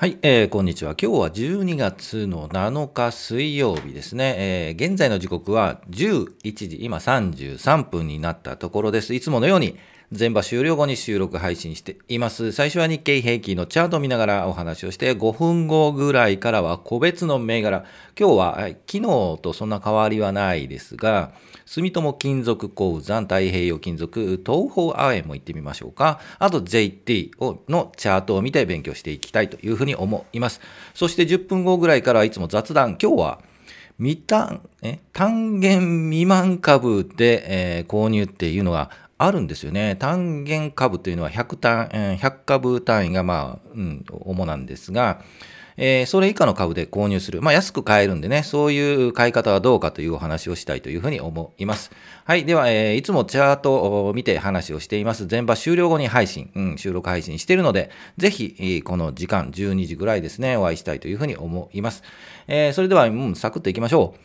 はい、えー、こんにちは。今日は12月の7日水曜日ですね。えー、現在の時刻は11時、今33分になったところです。いつものように全場終了後に収録配信しています。最初は日経平均のチャートを見ながらお話をして、5分後ぐらいからは個別の銘柄。今日は、昨日とそんな変わりはないですが、住友金属鉱山、太平洋金属、東方アエンも行ってみましょうか。あと JT のチャートを見て勉強していきたいというふうに思います。そして10分後ぐらいからはいつも雑談。今日は未単え単元未満株で、えー、購入っていうのがあるんですよね。単元株というのは100単100株単位がまあ、うん、主なんですが、えー、それ以下の株で購入する。まあ、安く買えるんでね、そういう買い方はどうかというお話をしたいというふうに思います。はい。では、えー、いつもチャートを見て話をしています。全場終了後に配信、うん、収録配信しているので、ぜひ、この時間、12時ぐらいですね、お会いしたいというふうに思います。えー、それでは、うん、サクッといきましょう。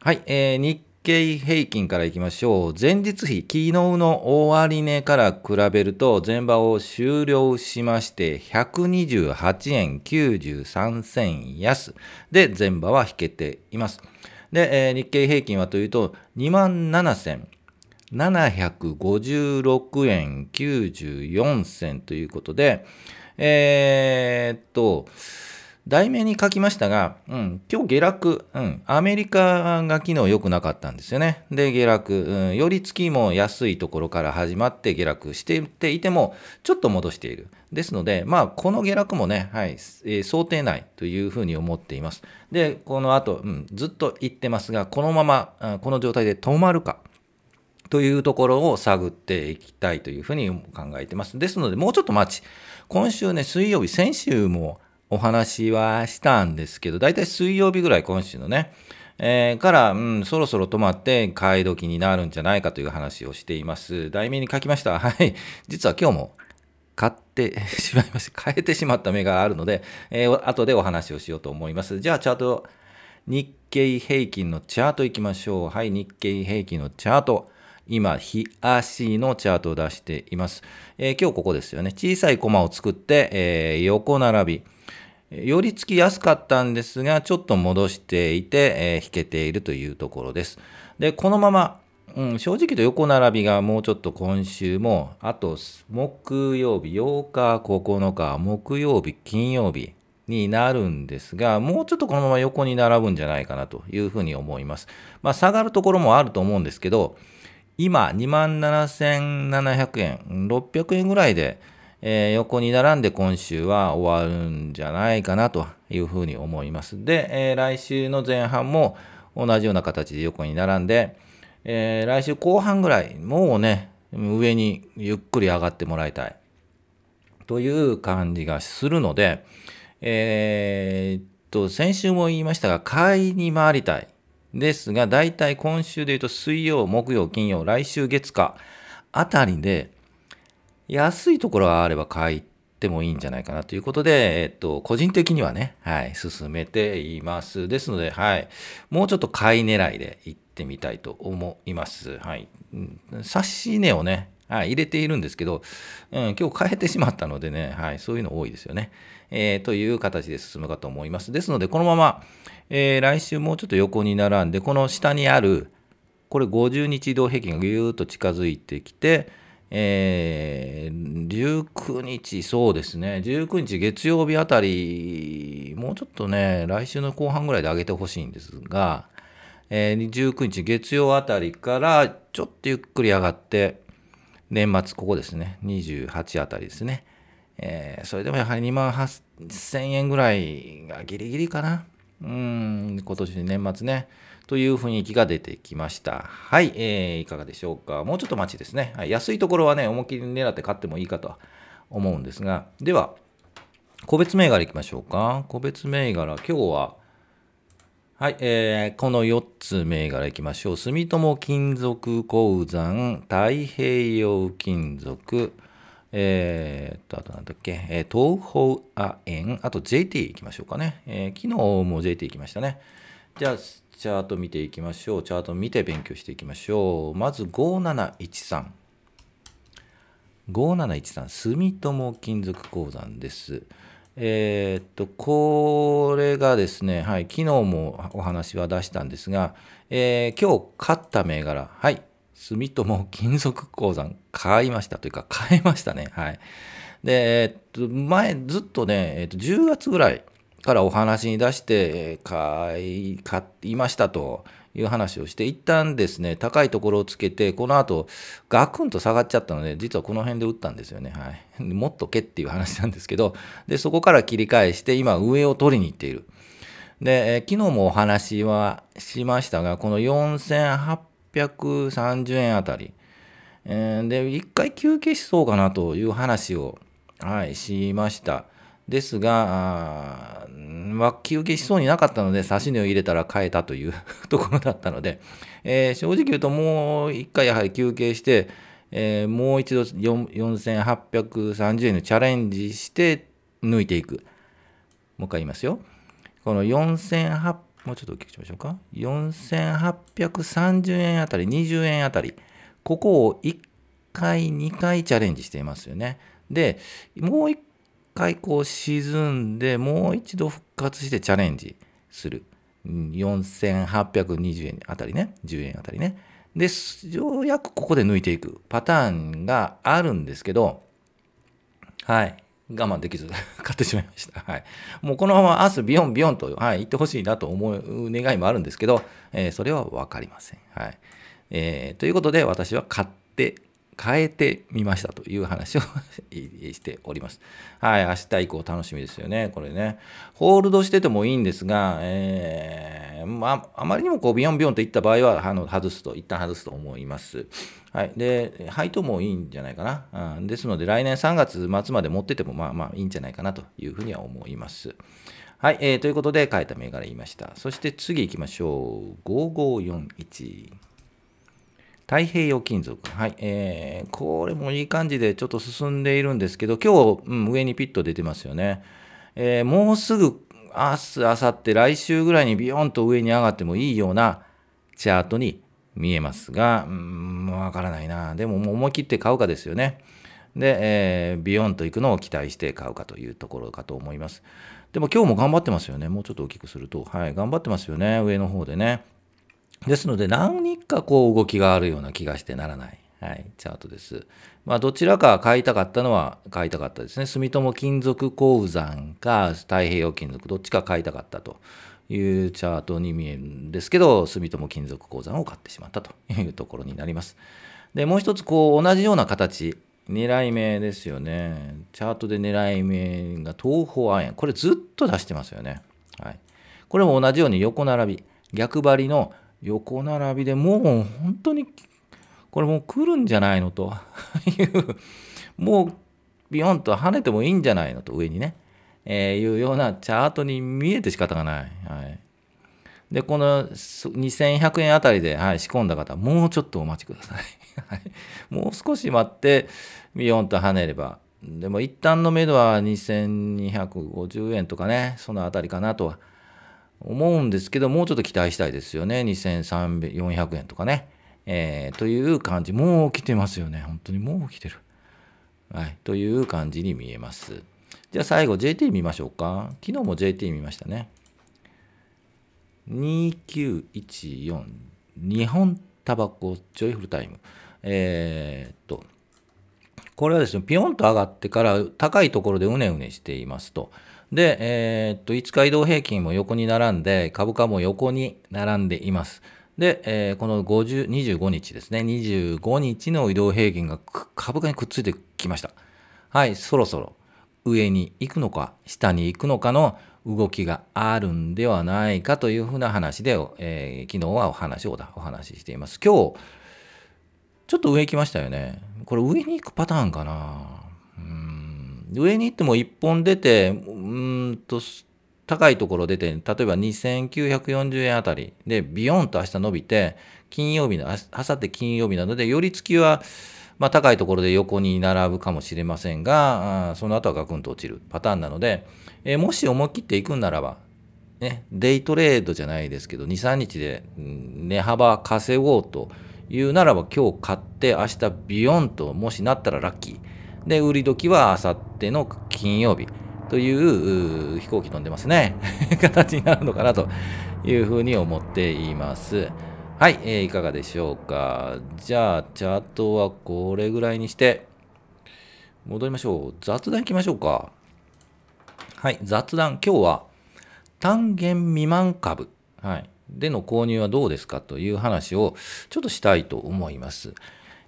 はい。えー、日経平均からいきましょう。前日比、昨日の終値から比べると、前場を終了しまして、128円93銭安で前場は引けています。で、えー、日経平均はというと、27,756円94銭ということで、えー、っと、題名に書きましたが、うん、今日下落、うん、アメリカが昨日良くなかったんですよね。で、下落、うん、寄り付きも安いところから始まって下落していても、ちょっと戻している。ですので、まあ、この下落もね、はい、えー、想定内というふうに思っています。で、この後、うん、ずっと言ってますが、このまま、うん、この状態で止まるか。というところを探っていきたいというふうに考えてます。ですので、もうちょっと待ち。今週ね、水曜日、先週もお話はしたんですけど、だいたい水曜日ぐらい今週のね、えー、から、うん、そろそろ止まって買い時になるんじゃないかという話をしています。題名に書きました。はい。実は今日も買って しまいました。変えてしまった目があるので、えー、後でお話をしようと思います。じゃあ、チャート、日経平均のチャートいきましょう。はい、日経平均のチャート。今、日足のチャートを出しています。えー、今日ここですよね。小さいコマを作って、えー、横並び。寄り付きやすかったんですが、ちょっと戻していて、えー、引けているというところです。で、このまま、うん、正直と横並びがもうちょっと今週も、あと木曜日、8日、9日、木曜日、金曜日になるんですが、もうちょっとこのまま横に並ぶんじゃないかなというふうに思います。まあ、下がるところもあると思うんですけど、今、27,700円、600円ぐらいで、えー、横に並んで今週は終わるんじゃないかなというふうに思います。で、えー、来週の前半も同じような形で横に並んで、えー、来週後半ぐらい、もうね、上にゆっくり上がってもらいたいという感じがするので、えー、っと、先週も言いましたが、買いに回りたい。ですが、大体今週で言うと水曜、木曜、金曜、来週月火あたりで、安いところがあれば買ってもいいんじゃないかなということで、えっと、個人的にはね、はい、進めています。ですので、はい、もうちょっと買い狙いで行ってみたいと思います。はい。差し値をね、はい、入れているんですけど、うん、今日変えてしまったのでね、はい、そういうの多いですよね。えー、という形で進むかと思います。ですので、このまま、えー、来週もうちょっと横に並んで、この下にある、これ50日移動平均がぎゅーっと近づいてきて、えー、19日、そうですね、19日月曜日あたり、もうちょっとね、来週の後半ぐらいで上げてほしいんですが、えー、19日月曜あたりからちょっとゆっくり上がって、年末ここですね、28あたりですね。えー、それでもやはり2万8000円ぐらいがギリギリかな。うん、今年年末ね。という雰囲気が出てきました。はい、えー、いかがでしょうか。もうちょっと待ちですね。はい、安いところはね、思いっきり狙って買ってもいいかと思うんですが、では、個別銘柄いきましょうか。個別銘柄、今日は、はい、えー、この4つ銘柄いきましょう。住友金属鉱山、太平洋金属、えー、っと、あとなんだっけ、えー、東方亜鉛、あと JT いきましょうかね。えー、昨日も JT 行きましたね。じゃあ、チャート見ていきましょう。チャート見て勉強していきましょう。まず5713。5713、住友金属鉱山です。えー、っと、これがですね、はい、昨日もお話は出したんですが、えー、今日買った銘柄、はい、住友金属鉱山買いましたというか、買いましたね。はい。で、えー、っと、前、ずっとね、えー、っと、10月ぐらいからお話に出して、買い、買いましたという話をして、一旦ですね、高いところをつけて、この後、ガクンと下がっちゃったので、実はこの辺で打ったんですよね。はい。もっとけっていう話なんですけど、で、そこから切り返して、今、上を取りに行っている。で、え、昨日もお話はしましたが、この4830円あたり、えー、で、一回休憩しそうかなという話を、はい、しました。ですが、まあ、休憩しそうになかったので、差し値を入れたら買えたという ところだったので、えー、正直言うともう一回やはり休憩して、えー、もう一度4830円のチャレンジして抜いていく。もう一回言いますよ。この4800、もうちょっと大きくしましょうか。4830円あたり、20円あたり、ここを1回、2回チャレンジしていますよね。で、もう1回こう沈んで、もう一度復活してチャレンジする。4820円あたりね、10円あたりね。で、ようやくここで抜いていくパターンがあるんですけど、はい。我慢できず 買ってしまいました。はい。もうこのまま明日ビヨンビヨンと、はい、言ってほしいなと思う願いもあるんですけど、えー、それは分かりません。はい。えー、ということで私は買って変えてみましたという話をしております。はい、明日以降楽しみですよね、これね。ホールドしててもいいんですが、えー、まあ、あまりにもこうビヨンビヨンといった場合は、あの外すと、一旦外すと思います。はい。で、配当もいいんじゃないかな。うん、ですので、来年3月末まで持ってても、まあまあいいんじゃないかなというふうには思います。はい。えー、ということで、変えた銘柄言いました。そして次行きましょう。5541。太平洋金属。はい。えー、これもいい感じでちょっと進んでいるんですけど、今日、うん、上にピッと出てますよね。えー、もうすぐ明日、明後日、来週ぐらいにビヨンと上に上がってもいいようなチャートに見えますが、うん、わからないな。でももう思い切って買うかですよね。で、えー、ビヨンと行くのを期待して買うかというところかと思います。でも今日も頑張ってますよね。もうちょっと大きくすると。はい、頑張ってますよね。上の方でね。ですので、何かこう動きがあるような気がしてならない、はい、チャートです。まあ、どちらか買いたかったのは買いたかったですね。住友金属鉱山か太平洋金属、どっちか買いたかったというチャートに見えるんですけど、住友金属鉱山を買ってしまったというところになります。で、もう一つ、こう、同じような形、狙い目ですよね。チャートで狙い目が東方亜鉛。これずっと出してますよね。はい。これも同じように横並び、逆張りの横並びでもう本当にこれもう来るんじゃないのという もうビヨンと跳ねてもいいんじゃないのと上にね、えー、いうようなチャートに見えて仕方がない。はい、で、この2100円あたりで、はい、仕込んだ方、もうちょっとお待ちください。もう少し待って、ビヨンと跳ねれば。でも一旦の目処は2250円とかね、そのあたりかなとは思うんですけど、もうちょっと期待したいですよね。2300、400円とかね。えー、という感じ。もう来てますよね。本当にもう来てる。はい。という感じに見えます。じゃあ最後 JT 見ましょうか。昨日も JT 見ましたね。2914日本タバコジョイフルタイム。えー、っと、これはですね、ピヨンと上がってから高いところでうねうねしていますと。で、えー、っと、5日移動平均も横に並んで、株価も横に並んでいます。で、えー、この50 25日ですね、25日の移動平均が株価にくっついてきました。はい、そろそろ上に行くのか、下に行くのかの動きがあるんではないかというふうな話で、えー、昨日はお話をお話ししています。今日、ちょっと上行きましたよね。これ上に行くパターンかな。上に行っても1本出て、うんと、高いところ出て、例えば2940円あたりでビヨンと明日伸びて、金曜日の、あさって金曜日なので、寄り付きは、まあ、高いところで横に並ぶかもしれませんが、その後はガクンと落ちるパターンなので、え、もし思い切っていくんならば、ね、デイトレードじゃないですけど、2、3日で値幅稼ごうというならば、今日買って明日ビヨンともしなったらラッキー。で、売り時はあさっての金曜日という飛行機飛んでますね。形になるのかなというふうに思っています。はい、えー、いかがでしょうか。じゃあ、チャートはこれぐらいにして、戻りましょう。雑談いきましょうか。はい、雑談。今日は単元未満株、はい、での購入はどうですかという話をちょっとしたいと思います。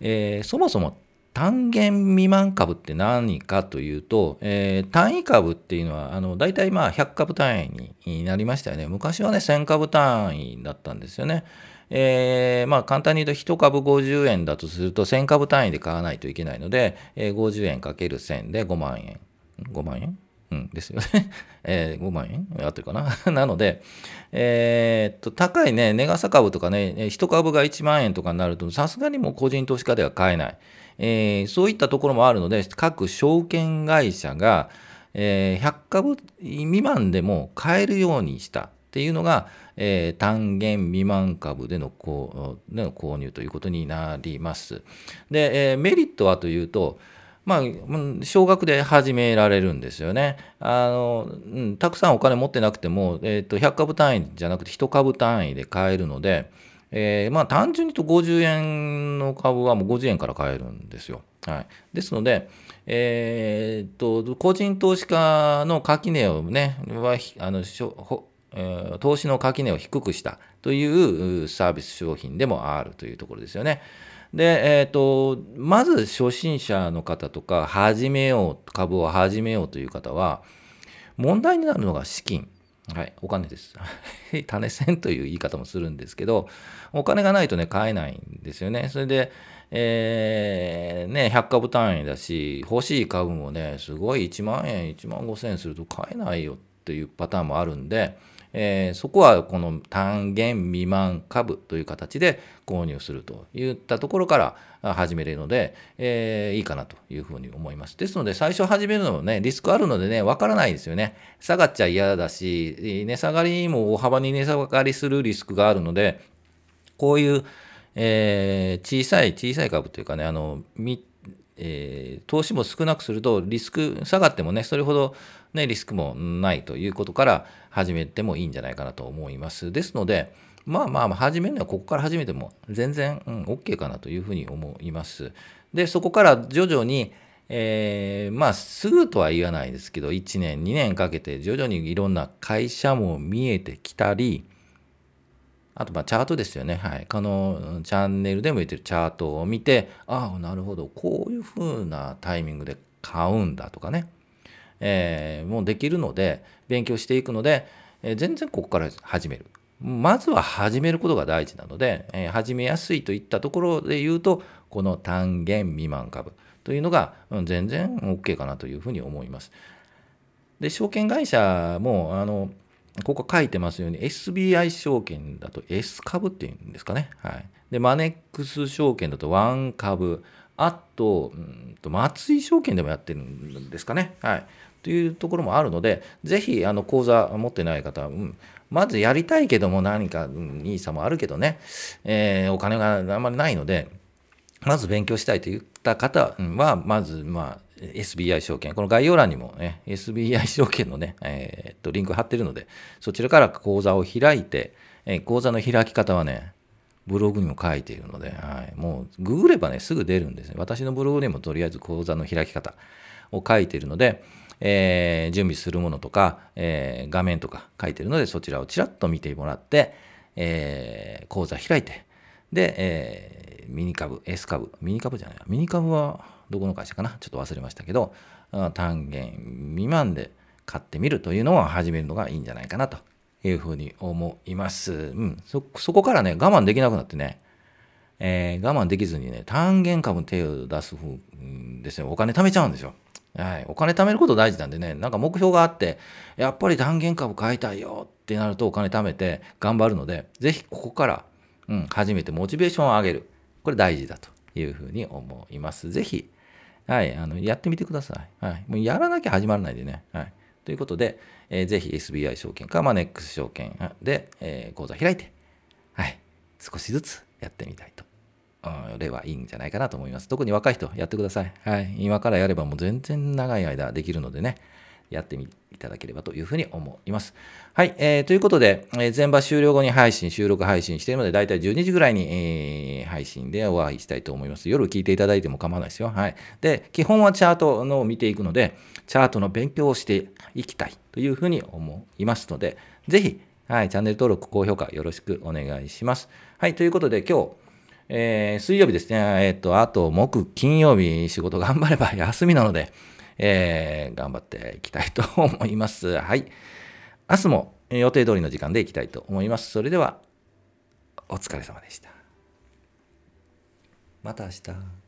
えー、そもそも単元未満株って何かというと、えー、単位株っていうのは、あの、大体まあ100株単位になりましたよね。昔はね、1000株単位だったんですよね。えー、まあ簡単に言うと1株50円だとすると1000株単位で買わないといけないので、えー、50円かける1000で5万円。5万円？うん、ですよね。えー、5万円？合ってるかな？なので、えー、っと、高いね、ネガサ株とかね、1株が1万円とかになると、さすがにもう個人投資家では買えない。えー、そういったところもあるので、各証券会社が、えー、100株未満でも買えるようにしたっていうのが、えー、単元未満株での購での購入ということになります。で、えー、メリットはというと、まあ、少額で始められるんですよね。あの、うん、たくさんお金持ってなくても、えー、と100株単位じゃなくて1株単位で買えるので、えー、まあ単純に言うと50円の株はもう50円から買えるんですよ。はい、ですので、えー、っと個人投資家の垣根をねはあの、投資の垣根を低くしたというサービス商品でもあるというところですよね。で、えーと、とまず初心者の方とか始めよう株を始めようという方は問題になるのが資金はい、お金です。種銭という言い方もするんですけど、お金がないとね、買えないんですよね。それで、えー、ね、100株単位だし、欲しい株もね、すごい1万円、1万5千円すると買えないよっていうパターンもあるんで、えー、そこはこの単元未満株という形で購入するといったところから始めるので、えー、いいかなというふうに思います。ですので最初始めるのもねリスクあるのでねわからないですよね。下がっちゃ嫌だし値下がりも大幅に値下がりするリスクがあるのでこういう、えー、小さい小さい株というかねあのえー、投資も少なくするとリスク下がってもねそれほど、ね、リスクもないということから始めてもいいんじゃないかなと思います。ですのでまあまあ始めるのはここから始めても全然、うん、OK かなというふうに思います。でそこから徐々にえー、まあすぐとは言わないですけど1年2年かけて徐々にいろんな会社も見えてきたりあと、ま、チャートですよね。はい。このチャンネルでも言ってるチャートを見て、ああ、なるほど。こういうふうなタイミングで買うんだとかね。えー、もうできるので、勉強していくので、えー、全然ここから始める。まずは始めることが大事なので、えー、始めやすいといったところで言うと、この単元未満株というのが、うん、全然 OK かなというふうに思います。で、証券会社も、あの、ここ書いてますように SBI 証券だと S 株っていうんですかね。はい。で、マネックス証券だと1株。あと、うんと松井証券でもやってるんですかね。はい。というところもあるので、ぜひ、あの、口座持ってない方は、うん、まずやりたいけども何か、うん、いい差もあるけどね、えー、お金があんまりないので、まず勉強したいといった方は、まず、まあ、SBI 証券、この概要欄にもね、SBI 証券のね、えー、っと、リンク貼ってるので、そちらから口座を開いて、えー、口座の開き方はね、ブログにも書いているので、はい、もう、ググればね、すぐ出るんですね。私のブログにもとりあえず口座の開き方を書いているので、えー、準備するものとか、えー、画面とか書いているので、そちらをちらっと見てもらって、えー、口座開いて、で、えー、ミニ株、S 株、ミニ株じゃないミニ株は、どこの会社かな？ちょっと忘れましたけど、単元未満で買ってみるというのを始めるのがいいんじゃないかなというふうに思います。うん、そそこからね、我慢できなくなってね、えー、我慢できずにね、単元株に手を出すふうですよ。お金貯めちゃうんですよ。はい、お金貯めること大事なんでね、なんか目標があって、やっぱり単元株買いたいよってなるとお金貯めて頑張るので、ぜひここから、うん、初めてモチベーションを上げる。これ大事だというふうに思います。ぜひ、はい、あのやってみてください。はい、もうやらなきゃ始まらないでね。はい、ということで、えー、ぜひ SBI 証券かマネックス証券で、えー、口座開いて、はい、少しずつやってみたいと。れはいいんじゃないかなと思います。特に若い人やってください。はい。今からやればもう全然長い間できるのでね。やってみいただければというふうに思います。はい、えー、ということで、えー、全場終了後に配信、収録配信しているので、だいたい12時ぐらいに、えー、配信でお会いしたいと思います。夜聞いていただいても構わないですよ。はい。で、基本はチャートのを見ていくので、チャートの勉強をしていきたいというふうに思いますので、ぜひ、はい、チャンネル登録、高評価よろしくお願いします。はい、ということで今日、えー、水曜日ですね、えっ、ー、と、あと木、金曜日仕事頑張れば休みなので、えー、頑張っていきたいと思います。はい。明日も予定通りの時間でいきたいと思います。それでは、お疲れ様でした。また明日。